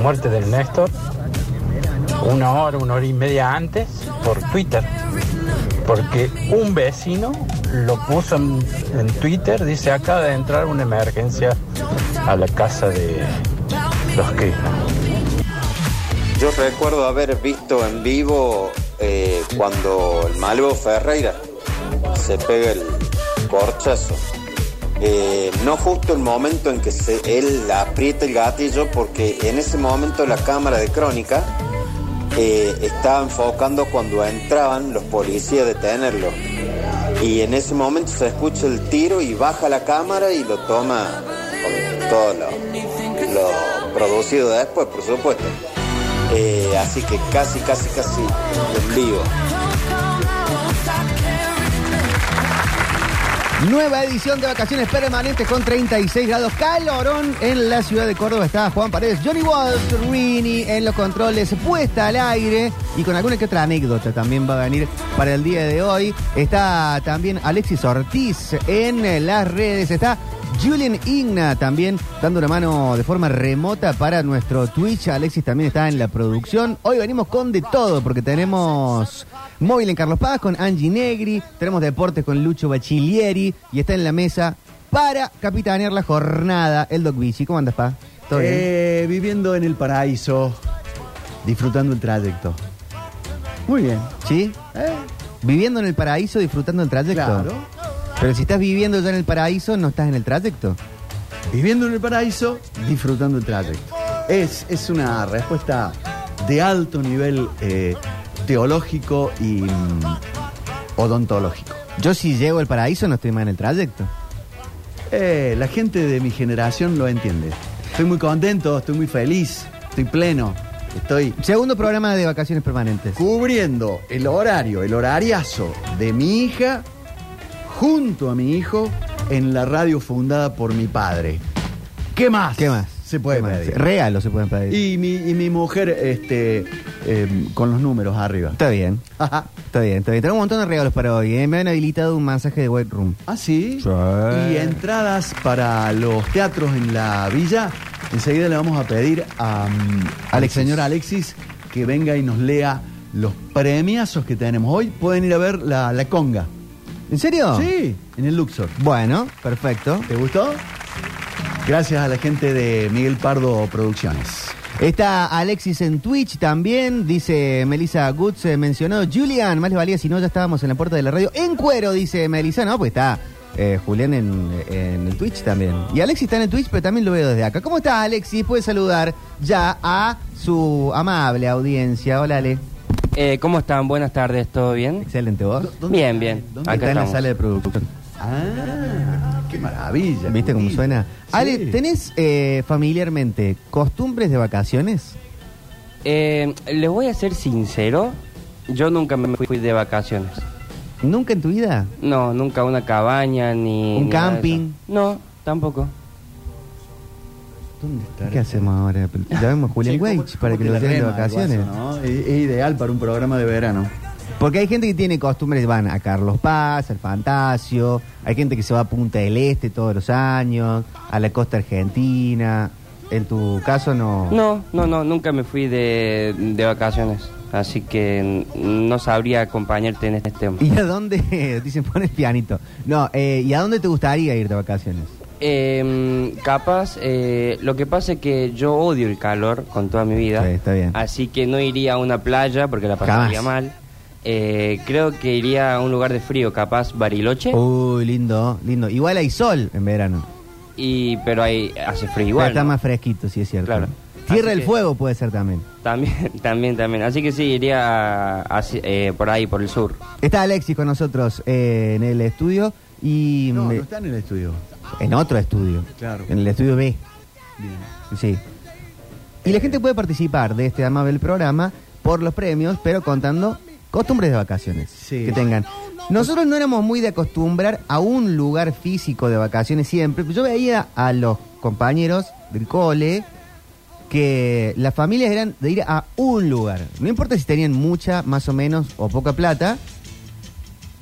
muerte del Néstor una hora, una hora y media antes por Twitter. Porque un vecino lo puso en, Twitter, dice acaba de entrar una emergencia a la casa de los que Yo recuerdo haber visto en vivo eh, cuando el Malvo Ferreira se pega el corchazo. Eh, no justo el momento en que él aprieta el gatillo, porque en ese momento la cámara de crónica eh, estaba enfocando cuando entraban los policías a detenerlo. Y en ese momento se escucha el tiro y baja la cámara y lo toma todo lo, lo producido después, por supuesto. Eh, así que casi, casi, casi en vivo. Nueva edición de vacaciones permanentes con 36 grados calorón en la ciudad de Córdoba. Está Juan Paredes, Johnny Walsh, Rini en los controles, puesta al aire y con alguna que otra anécdota también va a venir para el día de hoy. Está también Alexis Ortiz en las redes. Está Julian Igna también dando una mano de forma remota para nuestro Twitch. Alexis también está en la producción. Hoy venimos con de todo porque tenemos móvil en Carlos Paz con Angie Negri, tenemos deportes con Lucho Bachilieri y está en la mesa para capitanear la jornada el Doc Bici. ¿Cómo andas, Pa? ¿Todo bien? Eh, viviendo en el paraíso, disfrutando el trayecto. Muy bien. ¿Sí? Eh, Viviendo en el paraíso, disfrutando el trayecto. claro. Pero si estás viviendo ya en el paraíso, no estás en el trayecto. Viviendo en el paraíso, disfrutando el trayecto. Es, es una respuesta de alto nivel eh, teológico y mm, odontológico. Yo si llego al paraíso no estoy más en el trayecto. Eh, la gente de mi generación lo entiende. Estoy muy contento, estoy muy feliz, estoy pleno. Estoy Segundo programa de vacaciones permanentes. cubriendo el horario, el horariazo de mi hija junto a mi hijo en la radio fundada por mi padre. ¿Qué más? ¿Qué más? Se puede ¿Qué más? pedir. Regalos se pueden pedir. Y mi, y mi mujer este, eh, con los números arriba. Está bien. Ajá. Está bien, está bien. Tenemos un montón de regalos para hoy. ¿eh? Me han habilitado un masaje de White Room. ¿Ah, sí? Sí. Y entradas para los teatros en la villa. Enseguida le vamos a pedir a, mm, al señor Alexis que venga y nos lea los premiazos que tenemos. Hoy pueden ir a ver la, la conga. ¿En serio? Sí, en el Luxor. Bueno, perfecto. ¿Te gustó? Gracias a la gente de Miguel Pardo Producciones. Está Alexis en Twitch también, dice Melissa Goods, eh, mencionó Julian, más le valía si no ya estábamos en la puerta de la radio. En cuero, dice Melissa, no, pues está eh, Julián en, en el Twitch también. Y Alexis está en el Twitch, pero también lo veo desde acá. ¿Cómo está Alexis? Puede saludar ya a su amable audiencia. Hola Ale. Eh, ¿Cómo están? Buenas tardes, ¿todo bien? Excelente. ¿Dónde Bien, bien. ¿Dónde Acá está en la estamos. sala de producción. Ah, qué maravilla. ¿Viste cómo suena? Ale. ¿tenés eh, familiarmente costumbres de vacaciones? Eh, les voy a ser sincero, yo nunca me fui de vacaciones. ¿Nunca en tu vida? No, nunca a una cabaña ni... ¿Un ni nada de camping? No, tampoco. ¿Dónde está? ¿Qué hacemos ahora? Llamemos a Julián Sí, ¿cómo- Weich para que lo le lleven de vacaciones. guaso, no? es, es ideal para un programa de verano. Porque hay gente que tiene costumbres, van a Carlos Paz, al Fantasio, hay gente que se va a Punta del Este todos los años, a la costa argentina. En tu caso no. No, no, no, nunca me fui de, de vacaciones. Así que no sabría acompañarte en este tema. ¿Y a dónde? Dicen, pon el pianito. No, eh, ¿y a dónde te gustaría ir de vacaciones? Eh, capaz, eh, lo que pasa es que yo odio el calor con toda mi vida. Sí, está bien. Así que no iría a una playa porque la pasaría Jamás. mal. Eh, creo que iría a un lugar de frío, capaz Bariloche. Uy, lindo, lindo. Igual hay sol en verano. Y, pero ahí hace frío Pero igual. está ¿no? más fresquito, sí es cierto. Claro. Tierra del Fuego puede ser también. También, también, también. Así que sí, iría a- a- eh, por ahí, por el sur. Está Alexis con nosotros eh, en el estudio y No, me- no está en el estudio. En otro estudio. Claro. En el estudio B. Bien. Sí. Y la gente puede participar de este amable programa por los premios, pero contando costumbres de vacaciones Sí. que tengan. Nosotros no éramos muy de acostumbrar a un lugar físico de vacaciones siempre. Yo veía a los compañeros del cole que las familias eran de ir a un lugar. No importa si tenían mucha, más o menos, o poca plata.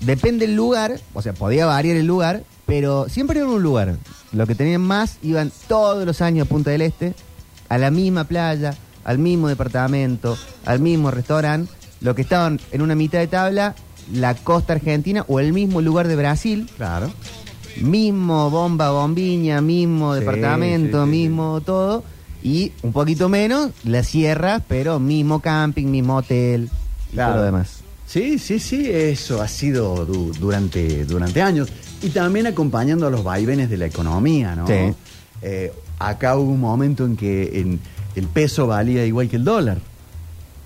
Depende del lugar, o sea, podía variar el lugar, pero siempre era un lugar. Los que tenían más iban todos los años a Punta del Este, a la misma playa, al mismo departamento, al mismo restaurante, lo que estaban en una mitad de tabla, la costa argentina o el mismo lugar de Brasil, Claro. mismo bomba, bombiña, mismo Sí, departamento, sí, sí, mismo todo, y un poquito menos las sierras, pero mismo camping, mismo hotel y Claro. todo lo demás. Sí, sí, sí, eso ha sido du- durante, durante años. Y también acompañando a los vaivenes de la economía, ¿no? Sí. Eh, acá hubo un momento en que en- el peso valía igual que el dólar.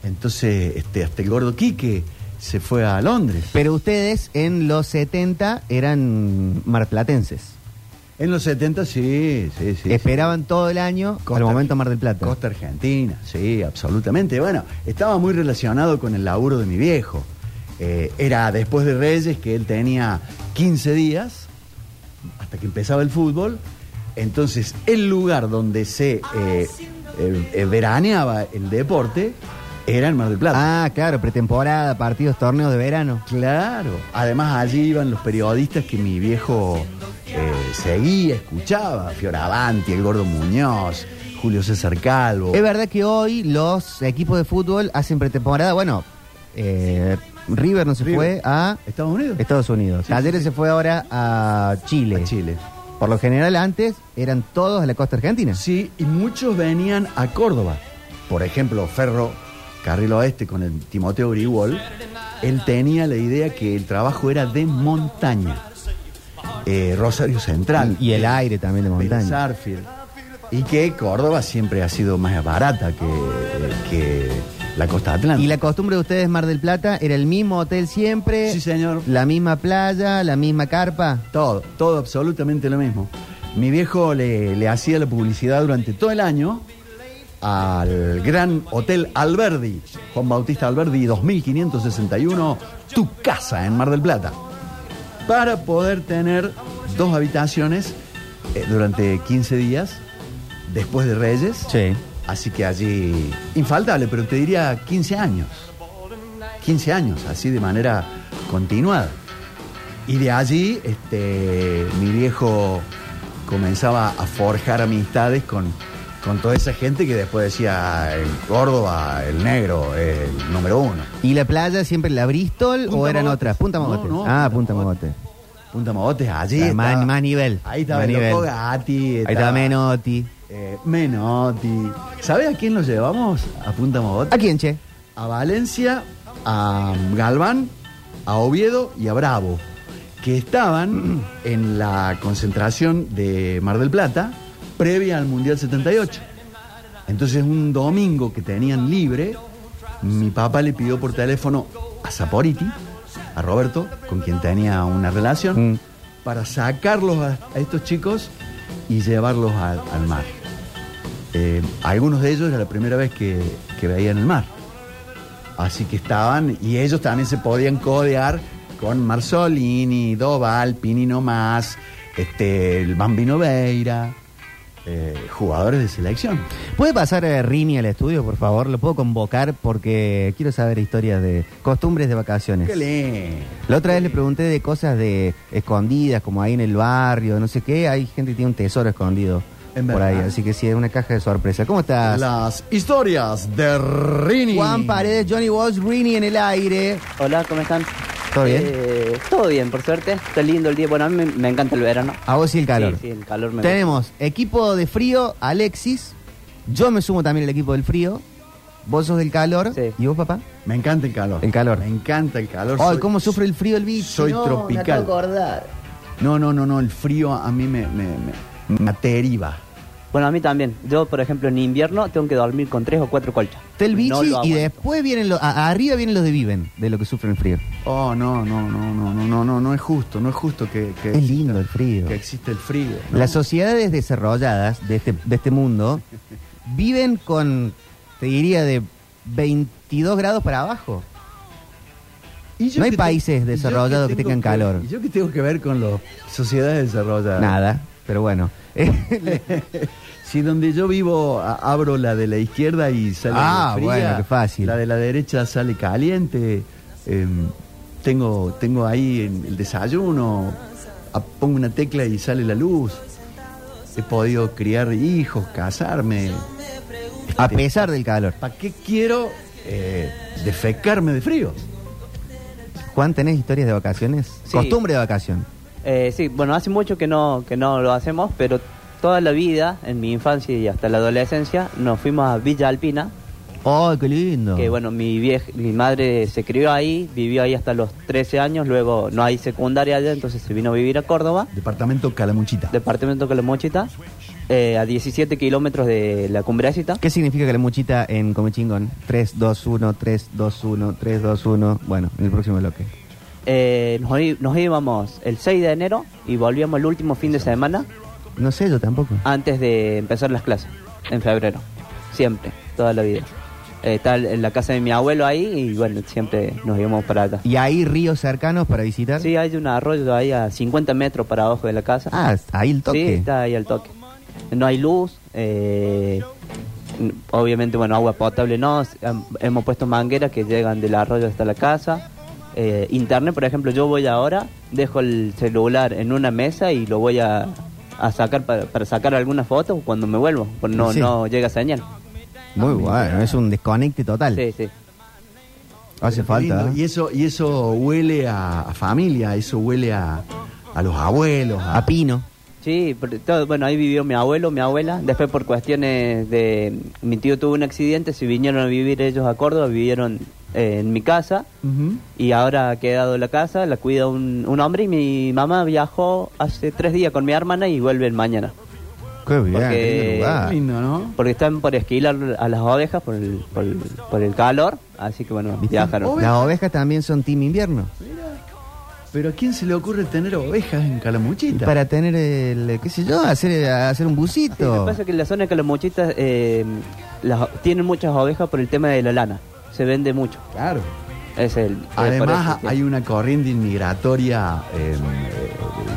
Entonces, este, hasta el gordo Quique se fue a Londres. Pero ustedes en los 70 eran marplatenses. En los 70, sí, sí, sí. Esperaban todo el año Costa- al momento Mar del Plata. Costa Argentina, sí, absolutamente. Bueno, estaba muy relacionado con el laburo de mi viejo. Eh, era después de Reyes que él tenía 15 días hasta que empezaba el fútbol. Entonces, el lugar donde se eh, eh, veraneaba el deporte era en Mar del Plata. Ah, claro, pretemporada, partidos, torneos de verano. Claro. Además, allí iban los periodistas que mi viejo seguía, escuchaba. Fioravanti, el Gordo Muñoz, Julio César Calvo. Es verdad que hoy los equipos de fútbol hacen pretemporada. Bueno, eh, River no se River. fue a Estados Unidos. Estados Unidos. Sí, Talleres se fue ahora a Chile. A Chile. Por lo general antes eran todos a la costa argentina. Sí, y muchos venían a Córdoba. Por ejemplo, Ferro, Carril Oeste con el Timoteo Grigol, él tenía la idea que el trabajo era de montaña. Eh, Rosario Central. Y el aire también de montaña. Arfield. Y que Córdoba siempre ha sido más barata que, que la costa atlántica. Y la costumbre de ustedes, Mar del Plata, era el mismo hotel siempre. Sí, señor. La misma playa, la misma carpa. Todo, todo absolutamente lo mismo. Mi viejo le, le hacía la publicidad durante todo el año al gran Hotel Alberdi, Juan Bautista Alberdi, 2561, tu casa en Mar del Plata, para poder tener dos habitaciones eh, durante 15 días después de Reyes. Sí. Así que allí, infaltable, pero te diría 15 años. 15 años, así de manera continuada. Y de allí, este, mi viejo comenzaba a forjar amistades con, con toda esa gente que después decía, en Córdoba, el negro, el número uno. ¿Y la playa siempre la Bristol Punta o eran otras? Punta No, no, ah, Punta Mogotes. Punta Mogotes, allí. Más- estaba- más nivel, Ahí estaba más el nivel. Gatti. Ahí estaba Menotti. Eh, Menotti. ¿Sabes a quién lo llevamos a Punta Mogotes? ¿A quién, che? a Valencia, a Galván, a Oviedo y a Bravo, que estaban en la concentración de Mar del Plata previa al Mundial 78. Entonces un domingo que tenían libre, mi papá le pidió por teléfono a Saporiti, a Roberto, con quien tenía una relación, Mm. para sacarlos a, a estos chicos y llevarlos al mar. Eh, algunos de ellos era la primera vez que, que veían el mar. Así que estaban, y ellos también se podían codear con Marzolini, Doval, Pinino Más, este, el Bambino Veira, eh, jugadores de selección. ¿Puede pasar a Rini al estudio, por favor? Lo puedo convocar porque quiero saber historias de costumbres de vacaciones. ¡Qué lindo! La otra vez le pregunté de cosas de escondidas, como ahí en el barrio, no sé qué. Hay gente que tiene un tesoro escondido En por ahí, así que sí, es una caja de sorpresa. ¿Cómo estás? Las historias de Rini. Juan Paredes, Johnny Walsh, Rini en el aire. Hola, ¿cómo están? ¿Todo bien? Eh, todo bien, por suerte. Está lindo el día. Bueno, a mí me, me encanta el verano. A vos y el calor. Sí, sí, el calor me Tenemos equipo de frío, Alexis. Yo me sumo también al equipo del frío. Vos sos del calor. Sí. ¿Y vos, papá? Me encanta el calor. El calor. Me encanta el calor. Ay, Soy- ¿cómo sufre el frío el bicho? Soy No, tropical. me acordar. No, no, no, no. El frío a mí me, me, me, me ateriva. Bueno, a mí también. Yo, por ejemplo, en invierno tengo que dormir con tres o cuatro colchas. Está el bichi No lo y aguanto. después vienen los. a- Arriba vienen los de Viven, de lo que sufren el frío. Oh, no, no, no, no, no, no, no, no es justo. No es justo que, que, Es lindo el frío. que existe el frío. ¿no? Las sociedades desarrolladas de este, de este mundo viven con, te diría, de 22 grados para abajo. ¿Y yo no hay te- países y yo desarrollados que tengan calor. ¿Y yo qué tengo que ver con las sociedades desarrolladas? Nada, pero bueno. Si donde yo vivo a- abro la de la izquierda y sale Ah, fría, bueno, qué fácil. La de la derecha sale caliente. em, tengo, tengo ahí en el desayuno, a- pongo una tecla y sale la luz. He podido criar hijos, casarme. A pesar del calor. ¿Para qué quiero eh, defecarme de frío? Juan, ¿tenés historias de vacaciones? Sí. Costumbre de vacación. Eh, sí, bueno, hace mucho que no, que no lo hacemos, pero toda la vida, en mi infancia y hasta la adolescencia, nos fuimos a Villa Alpina, ¡Oh, qué lindo! que bueno, mi vieja, mi madre se crió ahí, vivió ahí hasta los 13 años, luego no hay secundaria allá, entonces se vino a vivir a Córdoba, Departamento Calamuchita. departamento Calamuchita, eh, a 17 kilómetros de la Cumbrecita. ¿Qué significa que la muchita en Come Chingón? 3, 2, 1, 3, 2, 1, 3, 2, 1. Bueno, en el próximo bloque. Eh, nos, nos íbamos el 6 de enero y volvíamos el último fin de semana No sé, yo tampoco. antes de empezar las clases, en febrero. Siempre, toda la vida. Eh, está en la casa de mi abuelo ahí y bueno, siempre nos íbamos para acá. ¿Y hay ríos cercanos para visitar? Sí, hay un arroyo ahí a 50 metros para abajo de la casa. Ah, ahí el Sí, toque. está ahí al toque. No hay luz, eh, obviamente, bueno, agua potable no. Hemos puesto mangueras que llegan del arroyo hasta la casa. Eh, internet, por ejemplo, yo voy ahora, dejo el celular en una mesa y lo voy a, a sacar para, para sacar algunas fotos cuando me vuelvo, porque no, Sí. no llega señal. Muy bueno, es un desconecte total. Sí, sí. Hace falta. ¿eh? Y eso, y eso huele a, a familia, eso huele a, a los abuelos. a- A Pino. Sí, pero todo- bueno, ahí vivió mi abuelo, mi abuela. Después por cuestiones de... Mi tío tuvo un accidente, se vinieron a vivir ellos a Córdoba, vivieron eh, en mi casa. Y ahora ha quedado la casa, la cuida un, un hombre y mi mamá viajó hace tres días con mi hermana y vuelven mañana. Qué bien, Porque- qué lindo ¿no? Porque están por esquilar a las ovejas por el, por el, por el calor, así que bueno, ¿Viste? viajaron. Las ovejas también son team invierno. Pero ¿a quién se le ocurre tener ovejas en Calamuchita? Para tener el, qué sé yo, hacer, hacer un Sí, lo busito. que pasa es que en la zona de Calamuchita eh, las, tienen muchas ovejas por el tema de la lana. Se vende mucho. Claro. Es el, Además, hay una corriente inmigratoria eh,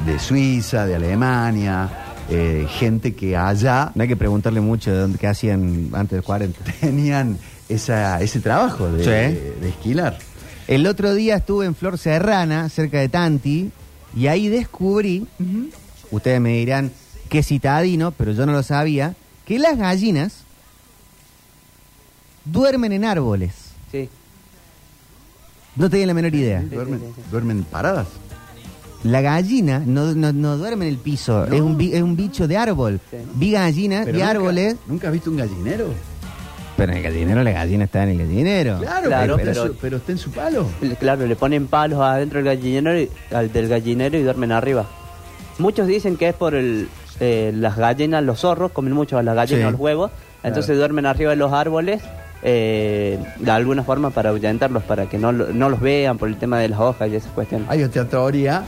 de Suiza, de Alemania, eh, gente que allá No hay que preguntarle mucho de dónde, qué hacían antes del 40. tenían esa, ese trabajo de, Sí. de- de esquilar. El otro día estuve en Flor Serrana, cerca de Tanti, y ahí descubrí, ustedes me dirán qué citadino, pero yo no lo sabía, que las gallinas duermen en árboles. Sí. No tenía la menor idea. Duermen, sí, sí. duermen paradas. La gallina no, no, no duerme en el piso, No. es, un, bi- es un bicho de árbol. Sí. Vi gallinas Pero y nunca- árboles, ¿Nunca has visto un gallinero? pero en el gallinero la gallina está en el gallinero. Claro, Claro, pero, pero- pero, pero está en su palo. Le- Claro, le ponen palos adentro del gallinero y, al del gallinero y duermen arriba. Muchos dicen que es por el, eh, las gallinas, los zorros, comen mucho a las gallinas Sí. los huevos, entonces duermen arriba de los árboles eh, de alguna forma para ahuyentarlos, para que no, lo- no los vean por el tema de las hojas y esas cuestiones. Hay otra teoría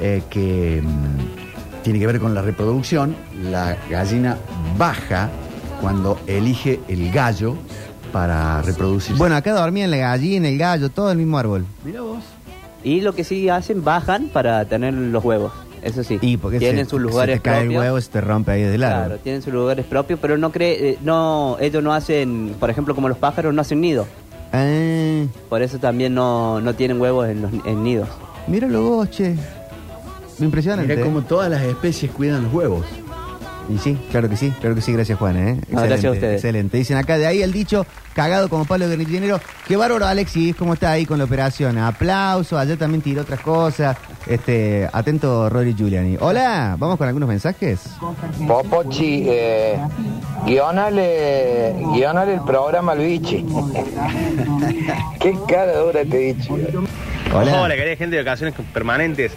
eh, que mm, tiene que ver con la reproducción. La gallina baja cuando elige el gallo para reproducirse. Bueno, acá dormían la gallina, el gallo, todo el mismo árbol. mira vos. Y lo que sí hacen, bajan para tener los huevos, eso sí. Y porque tienen se, sus se lugares te cae el propios. huevo se te rompe ahí del árbol. Claro, tienen sus lugares propios, pero no cree, eh, no, ellos no hacen, por ejemplo, como los pájaros no hacen nido. Ah, Por eso también no, no tienen huevos en los en nidos. míralo vos, che. Impresionante. Mira ¿eh? cómo todas las especies cuidan los huevos. Y sí, claro que sí, claro que sí, gracias Juan, ¿eh? No, gracias a ustedes. Excelente. Dicen acá de ahí el dicho, cagado como palo de guerrillinero. Qué bárbaro Alexis, ¿cómo está ahí con la operación? Aplauso, ayer también tiró otras cosas. Este, atento Rory Giuliani. Hola, vamos con algunos mensajes. Popochi, eh, guionale, guionale el programa al bichi. Qué cara dura te he dicho. Hola. Hola, querida gente de vacaciones permanentes.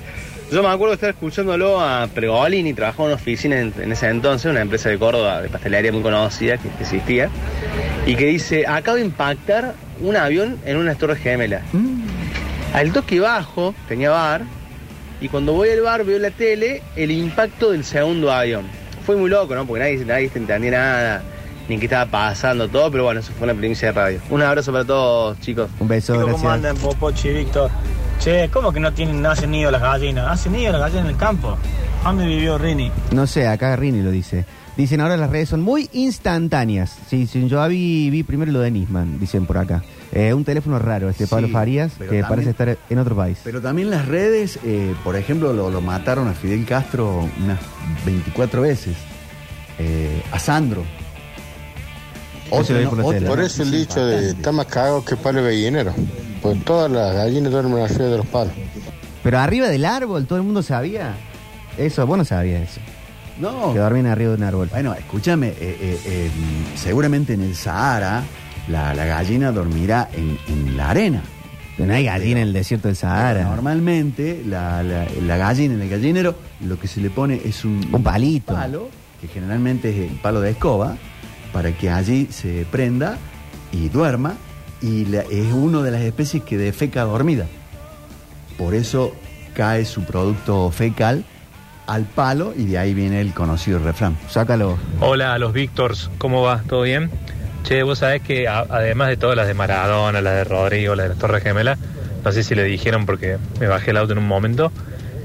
Yo me acuerdo de estar escuchándolo a Pregolini, trabajaba en una oficina en, en ese entonces, una empresa de Córdoba de pastelería muy conocida que, que existía, y que dice, acabo de impactar un avión en una torre gemela. Al toque bajo, tenía bar, y cuando voy al bar veo la tele el impacto del segundo avión. Fue muy loco, ¿no? Porque nadie, nadie entendía nada, ni qué estaba pasando, todo, pero bueno, eso fue una primicia de radio. Un abrazo para todos, chicos. Un beso, Chicos, gracias. ¿Cómo andan, Popochi y Víctor? Che, ¿cómo que no tienen, no hacen nido las gallinas? Hacen nido las gallinas en el campo. ¿Dónde vivió Rini? No sé, acá Rini lo dice. Dicen ahora las redes son muy instantáneas. Sí, sí, yo vi, vi primero lo de Nisman, dicen por acá. Eh, un teléfono raro, este Sí, Pablo Farías, que también- parece estar en otro país. Pero también las redes, eh, por ejemplo, lo, lo mataron a Fidel Castro unas 24 veces. Eh, a Sandro. Tele. Por eso el dicho de está más cagado que palo gallinero. Pues todas las gallinas duermen arriba de los palos. Pero arriba del árbol, todo el mundo sabía. Eso, vos no sabías eso. No. Que dormían arriba de un árbol. Bueno, escúchame, eh, eh, eh, seguramente en el Sahara la, la gallina dormirá en, en la arena. Pero no hay gallina en el desierto del Sahara. Normalmente la, la- la gallina en el gallinero lo que se le pone es un, Un palito. palo, que generalmente es el palo de escoba, para que allí se prenda y duerma. Y es una de las especies que defeca dormida. Por eso cae su producto fecal al palo y de ahí viene el conocido refrán. Sácalo. Hola a los Víctors, ¿cómo va? ¿Todo bien? Che, vos sabés que además de todas las de Maradona, las de Rodrigo, las de las Torres Gemelas, no sé si le dijeron porque me bajé el auto en un momento,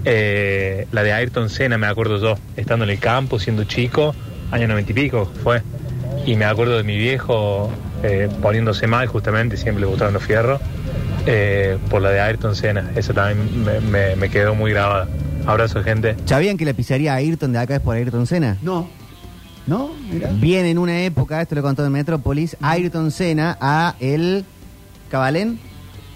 eh, la de Ayrton Senna, me acuerdo yo, estando en el campo, siendo chico, año noventa y pico fue, y me acuerdo de mi viejo eh, poniéndose mal, justamente, siempre los fierros, eh, por la de Ayrton Senna, esa también me, me- me quedó muy grabada. Abrazo, gente. ¿Sabían que la pizzería Ayrton de acá es por Ayrton Senna? No. No, mira. Bien en una época, esto lo contó en Metrópolis, Ayrton Senna a el Cabalén,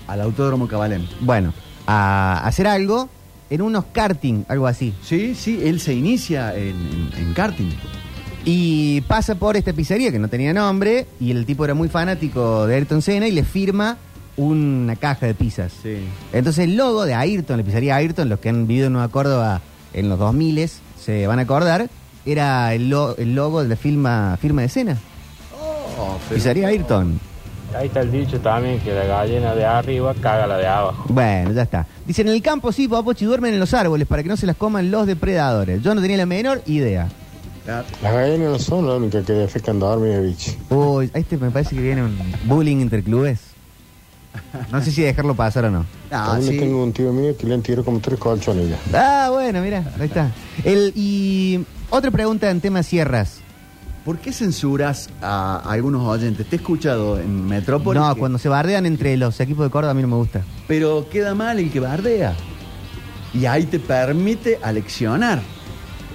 Al autódromo Cabalén. bueno, a hacer algo en unos karting, algo así. Sí, sí, él se inicia en, en- en karting. Y pasa por esta pizzería que no tenía nombre y el tipo era muy fanático de Ayrton Senna y le firma una caja de pizzas. Sí. Entonces el logo de Ayrton, la pizzería Ayrton, los que han vivido en Nueva Córdoba en los 2000 se van a acordar, era el, lo- el logo de la firma, firma de Senna. Oh, Pizzería Ayrton. Ahí está el dicho también que la gallina de arriba caga la de abajo. Bueno, ya está. Dicen, en el campo sí, papochi, duermen en los árboles para que no se las coman los depredadores. Yo no tenía la menor idea. Las gallinas no son las únicas que defecan dormir, bicho. Uy, este me parece que viene un bullying entre clubes. No sé si dejarlo pasar o no. Ah, También sí. tengo un tío mío que le han tirado como tres colchones ya. Ah, bueno, mira, ahí está. El, y otra pregunta en tema sierras. ¿Por qué censuras a algunos oyentes? Te he escuchado en Metrópolis. No, que- cuando se bardean entre los equipos de Córdoba a mí no me gusta. Pero queda mal el que bardea. Y ahí te permite aleccionar.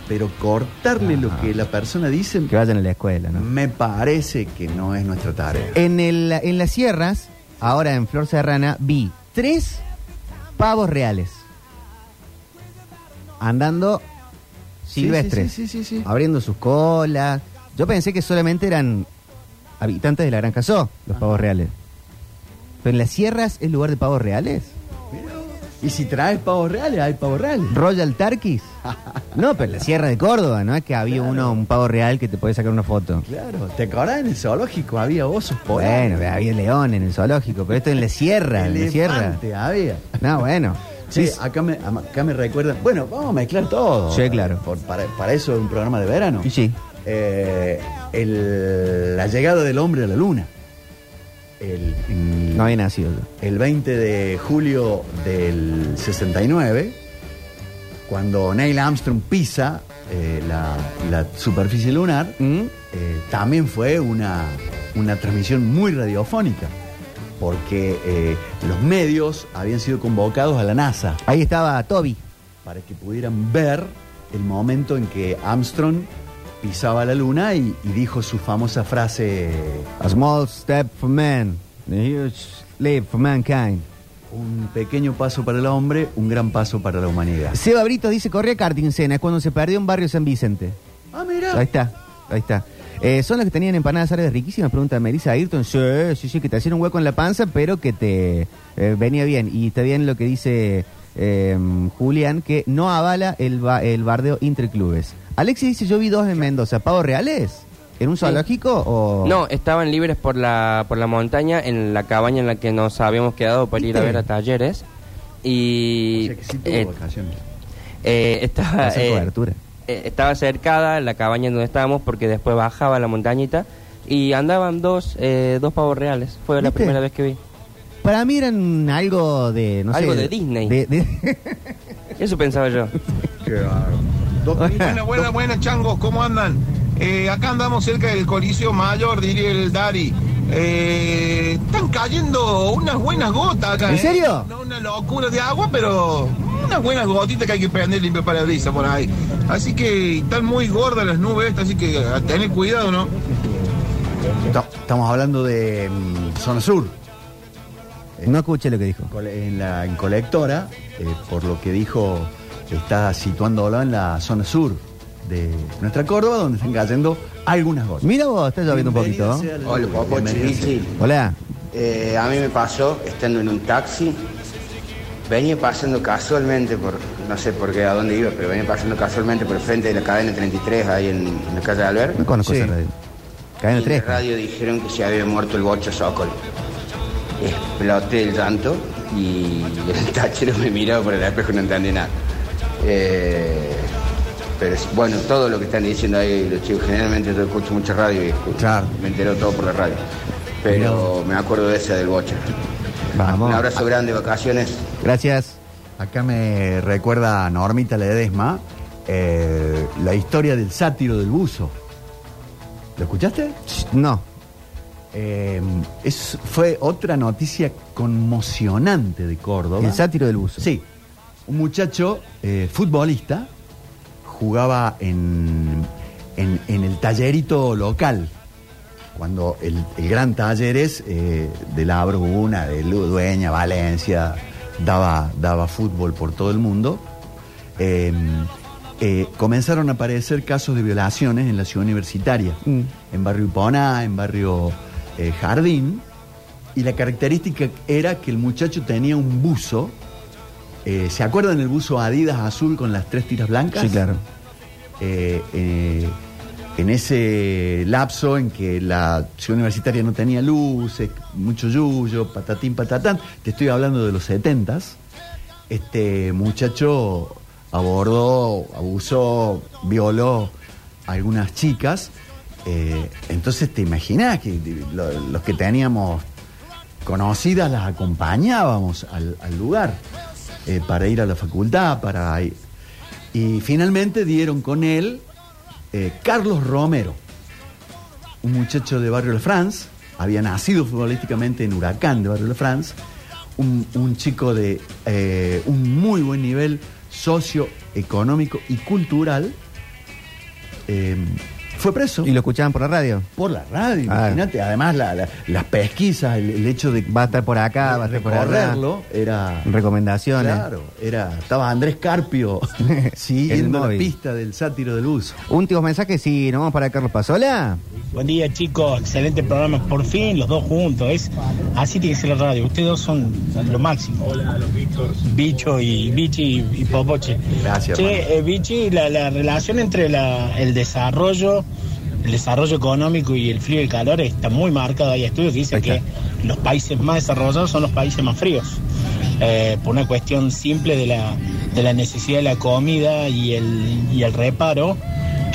Pero cortarle lo que la persona dice, Que vayan a la escuela, ¿no? me parece que no es nuestra tarea. En, el, en las sierras, ahora en Flor Serrana, vi tres pavos reales. Andando silvestres. sí, sí, sí, sí. Abriendo sus colas. Yo pensé que solamente eran habitantes de la Granja Zoo, los pavos reales. Pero en las sierras es lugar de pavos reales. Y si traes pavos reales, hay pavos reales. Royal Turkeys. No, pero en la Sierra de Córdoba, ¿no? Es que había uno, un pavo real que te puede sacar una foto. Claro, ¿te acordás en el zoológico? Había osos por Bueno, había león en el zoológico, pero esto en la sierra, en la sierra. Elefante había. No, bueno. Sí, Sí, acá me, acá me recuerdan. Bueno, vamos a mezclar todo. Sí, claro. Por- para, para eso es un programa de verano. Sí. Eh, el- la llegada del hombre a la luna. El, No había nacido yo. el 20 de julio del 69, cuando Neil Armstrong pisa eh, la, la superficie lunar, ¿Mm? eh, también fue una, una transmisión muy radiofónica, porque eh, los medios habían sido convocados a la NASA Ahí estaba Toby. para que pudieran ver el momento en que Armstrong pisaba la luna y, y dijo su famosa frase, A small step for man, a huge leap for mankind. un pequeño paso para el hombre, un gran paso para la humanidad. Seba Brito dice, corría karting Sena, es cuando se perdió en Barrio San Vicente. Ah, mira. Ahí está, ahí está. Eh, ¿Son los que tenían empanadas árabes riquísimas? Pregunta Melissa Ayrton. Sí, sí, sí, que te hacían un hueco en la panza, pero que te eh, venía bien. Y está bien lo que dice eh, Julián, que no avala el, ba- el bardeo interclubes. Alexis dice, yo vi dos en Mendoza. ¿Pavos reales? ¿En un zoológico o...? No, estaban libres por la, por la montaña, en la cabaña en la que nos habíamos quedado para ir a ver a talleres. Y O sea que sí tuvo eh, vacaciones. eh, estaba, eh, cobertura. eh, estaba cercada la cabaña en donde estábamos porque después bajaba la montañita y andaban dos, eh, dos pavos reales. Fue la primera vez que vi. Para mí eran algo de... No Algo sé, de Disney. de- de- Eso pensaba yo. Buena, buena, buena, changos, ¿cómo andan? Eh, acá andamos cerca del Coliseo Mayor, diría el Dari. Eh, están cayendo unas buenas gotas acá. ¿En ¿eh? serio? No una locura de agua, pero unas buenas gotitas que hay que prender limpio para brisa por ahí. Así que están muy gordas las nubes, estas, así que a tener cuidado, ¿no? Estamos hablando de mm, Zona Sur. No escuché lo que dijo. En la en colectora, eh, por lo que dijo, está situándolo en la zona sur de nuestra Córdoba, donde están cayendo algunas gotas. Mira vos, está lloviendo un poquito. el- Hola. Vichy. Hola. Eh, a mí me pasó, estando en un taxi, venía pasando casualmente por, no sé por qué, a dónde iba, pero venía pasando casualmente por el frente de la cadena 33, ahí en, en la calle de Albert. No conozco Sí. esa radio. Cadena Y en 3. la radio dijeron que se había muerto el bocho Sokol. Exploté el llanto y el tachero me miraba por el espejo y no entendí nada. Eh, pero es- bueno, todo lo que están diciendo ahí los chicos, generalmente yo escucho mucha radio y escucho- Claro. me entero todo por la radio. Pero me acuerdo de esa del bocho. Vamos. Un abrazo grande, vacaciones. Gracias. Acá me recuerda a Normita Ledesma eh, la historia del sátiro del buzo. ¿Lo escuchaste? No. Eh, es, fue otra noticia conmocionante de Córdoba. El sátiro del buzo. Sí. Un muchacho eh, futbolista jugaba en, en, en el tallerito local. Cuando el, el gran talleres eh, de la Bruna, de Lu- Dueña, Valencia, daba, daba fútbol por todo el mundo, eh, eh, comenzaron a aparecer casos de violaciones en la ciudad universitaria, Mm. en barrio Iponá, en barrio eh, Jardín, y la característica era que el muchacho tenía un buzo. eh, ¿Se acuerdan el buzo Adidas azul con las tres tiras blancas? Sí, claro. Eh, eh, en ese lapso en que la ciudad universitaria no tenía luces, mucho yuyo, patatín, patatán, te estoy hablando de los setentas, este muchacho abordó, abusó, violó a algunas chicas. Eh, entonces te imaginas que lo- los que teníamos conocidas las acompañábamos al, lugar eh, para ir a la facultad, para ir. Y finalmente dieron con él eh, Carlos Romero, un muchacho de Barrio La France, había nacido futbolísticamente en Huracán de Barrio La France, un, chico de un muy buen nivel socioeconómico y cultural, fue preso. ¿Y lo escuchaban por la radio? Por la radio, Ah. imagínate. Además, la- la- las pesquisas, el, el hecho de. Va a estar por acá, va a estar por allá. recorrerlo, era. Recomendaciones. Claro, era, estaba Andrés Carpio siguiendo El la pista del sátiro del uso. Últimos mensajes, sí, nos vamos para Carlos Pasola. Buen día chicos, excelente programa, por fin los dos juntos, es así tiene que ser la radio, ustedes dos son lo máximo. Bicho y Bichi y, y Popoche. Gracias, Che, eh, Bichi, la, la relación entre la- el desarrollo, el desarrollo económico y el frío y el calor está muy marcado. Hay estudios que dicen que los países más desarrollados son los países más fríos. Eh, por una cuestión simple de la, de la necesidad de la comida y el, y el reparo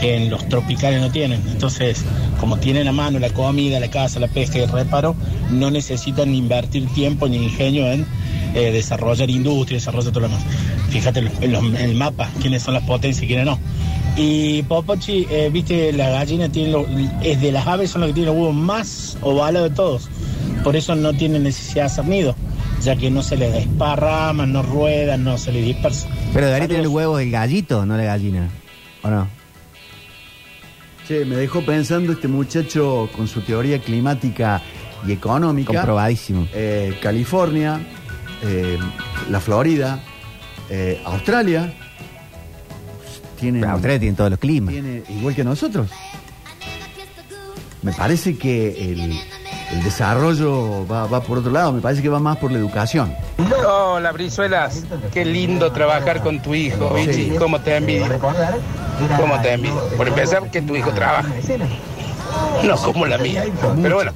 que en los tropicales no tienen. Entonces, como tienen a mano la comida, la casa, la pesca y el reparo, no necesitan invertir tiempo ni ingenio en eh, desarrollar industria, desarrollar todo lo demás. Fíjate en, los- en los- en el mapa, quiénes son las potencias y quiénes no. Y Popochi, eh, viste, la gallina tiene lo- es de las aves son las que tienen los huevos más ovalados de todos. Por eso no tienen necesidad de hacer nido, ya que no se les desparraman, no ruedan, no se les dispersa. Pero debería tener Saludos. huevos el gallito, no la gallina. ¿O no? Che, me dejó pensando este muchacho con su teoría climática y económica. Comprobadísimo. Eh, California, eh, la Florida, eh, Australia. Tienen, Pero Australia tiene todos los climas. tiene- igual que nosotros. Me parece que el, el desarrollo va, va por otro lado, me parece que va más por la educación. Hola, Brizuelas. Qué lindo trabajar con tu hijo, Vichy. ¿Cómo te envidio? ¿Cómo te envidio? Por empezar, que tu hijo trabaja. No como la mía. Pero bueno.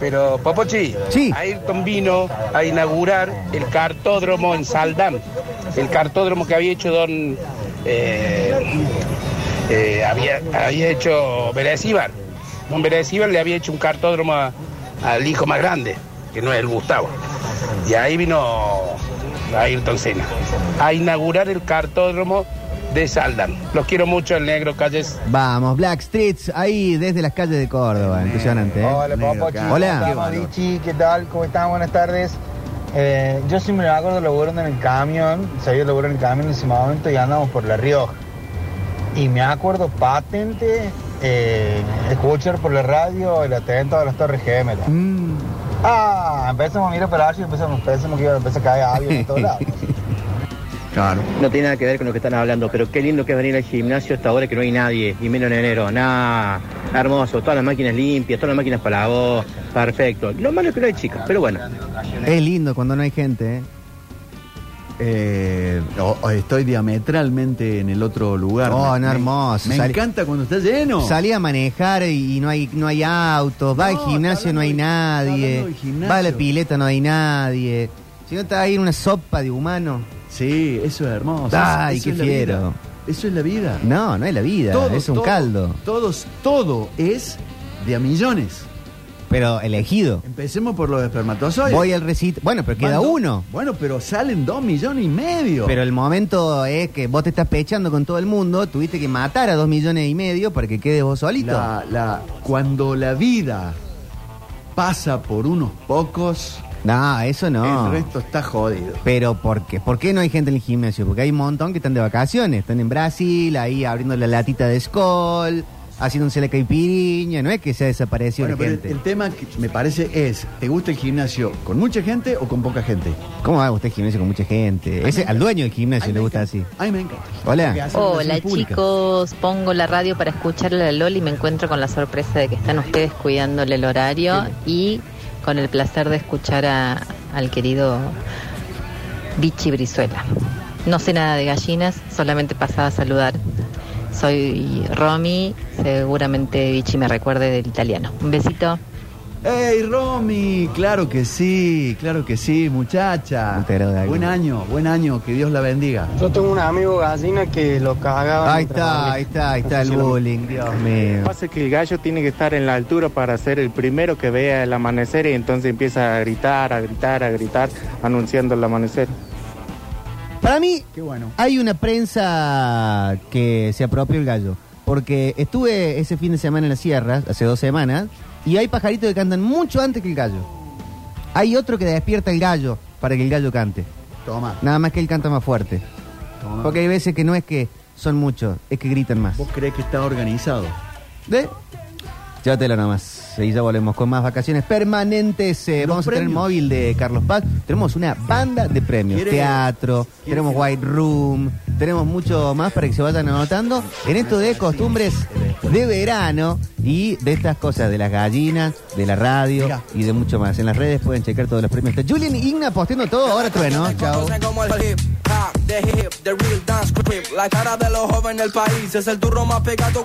Pero, Popochi, Sí. Ayrton vino a inaugurar el cartódromo en Saldán. El cartódromo que había hecho Don. Eh, eh, había, había hecho Berecíbar. Don Berecíbar le había hecho un cartódromo a- al hijo más grande, que no es el Gustavo. Y ahí vino Ayrton Senna a inaugurar el cartódromo de Saldán. Los quiero mucho, el negro Calles. Vamos, Black Streets, ahí desde las calles de Córdoba. Impresionante, ¿eh? Hola, Negro, cara. Hola. ¿Qué tal? ¿Cómo están? Buenas tardes. Eh, yo sí me acuerdo laburando en el camión, seguía laburando en el camión en ese momento y andamos por La Rioja. Y me acuerdo patente eh, escuchar por la radio el atentado de las Torres Gemelas. Mm. Ah, empezamos a mirar para allá y empezamos, pensamos que iba a empezar a caer avión en todos lados. Claro. No tiene nada que ver con lo que están hablando, pero qué lindo que es venir al gimnasio hasta ahora que no hay nadie, y menos en enero. Nada, hermoso, todas las máquinas limpias, todas las máquinas para la voz, perfecto. Lo malo es que no hay chicas, pero bueno. Es lindo cuando no hay gente, ¿eh? Eh, o- o estoy diametralmente en el otro lugar. Oh, no, hermoso. Me, encanta cuando está lleno. Salí a manejar y no hay, no hay autos, va al gimnasio, no hay nadie, va a la pileta, no hay nadie. Si no está ahí en una sopa de humano. Sí, eso es hermoso. Ay, Eso qué es la fiero. vida. Eso es la vida. No, no es la vida, Todo, es un todo, caldo. Todos, todo es de a millones. Pero elegido. Empecemos por los espermatozoides. Voy al recit. Bueno, pero queda Van uno. Bueno, pero salen dos millones y medio. Pero el momento es que vos te estás pechando con todo el mundo, tuviste que matar a dos millones y medio para que quedes vos solito. La- la- cuando la vida pasa por unos pocos, No, eso no. el resto está jodido. Pero ¿por qué? ¿Por qué no hay gente en el gimnasio? Porque hay un montón que están de vacaciones. Están en Brasil, ahí abriendo la latita de Skol, haciéndose la caipiriña. No es que se ha desaparecido Bueno, la pero el, gente. el tema que me parece es, ¿te gusta el gimnasio con mucha gente o con poca gente? ¿Cómo va usted el gimnasio con mucha gente? Ese, al dueño del gimnasio le gusta así. Ay, me encanta. Hola. Hola chicos, pongo la radio para escuchar a la Loli y me encuentro con la sorpresa de que están ustedes cuidándole el horario y con el placer de escuchar a- al querido Vichy Brizuela. No sé nada de gallinas, solamente pasaba a saludar. Soy Romy, seguramente Vichy me recuerde del italiano. Un besito. ¡Ey, Romy! Claro que sí, claro que sí, muchacha. Buen año, buen año, que Dios la bendiga. Yo tengo un amigo gallina que lo cagaba. Ahí está, ahí está, ahí está el bullying, Dios mío. Pasa que el gallo tiene que estar en la altura para ser el primero que vea el amanecer y entonces empieza a gritar, a gritar, a gritar, anunciando el amanecer. Para mí, Qué bueno. hay una prensa que se apropió el gallo. Porque estuve ese fin de semana en las sierras, hace dos semanas, y hay pajaritos que cantan mucho antes que el gallo. Hay otro que despierta el gallo para que el gallo cante. Toma. Nada más que él canta más fuerte. Toma. Porque hay veces que no es que son muchos, es que gritan más. ¿Vos crees que está organizado? ¿De? Llévatelo nomás. Y ya volvemos con más vacaciones permanentes. Eh, vamos a tener el móvil de Carlos Paz. Tenemos una banda de premios. ¿Quiere- Teatro, tenemos White Room, tenemos mucho más para que se vayan anotando en esto de costumbres de verano y de estas cosas de las gallinas, de la radio Mira. y de mucho más. En las redes pueden checar todos los premios. Julian Igna posteando todo. Ahora trueno. Chao. De los jóvenes del país es el turro más pegado.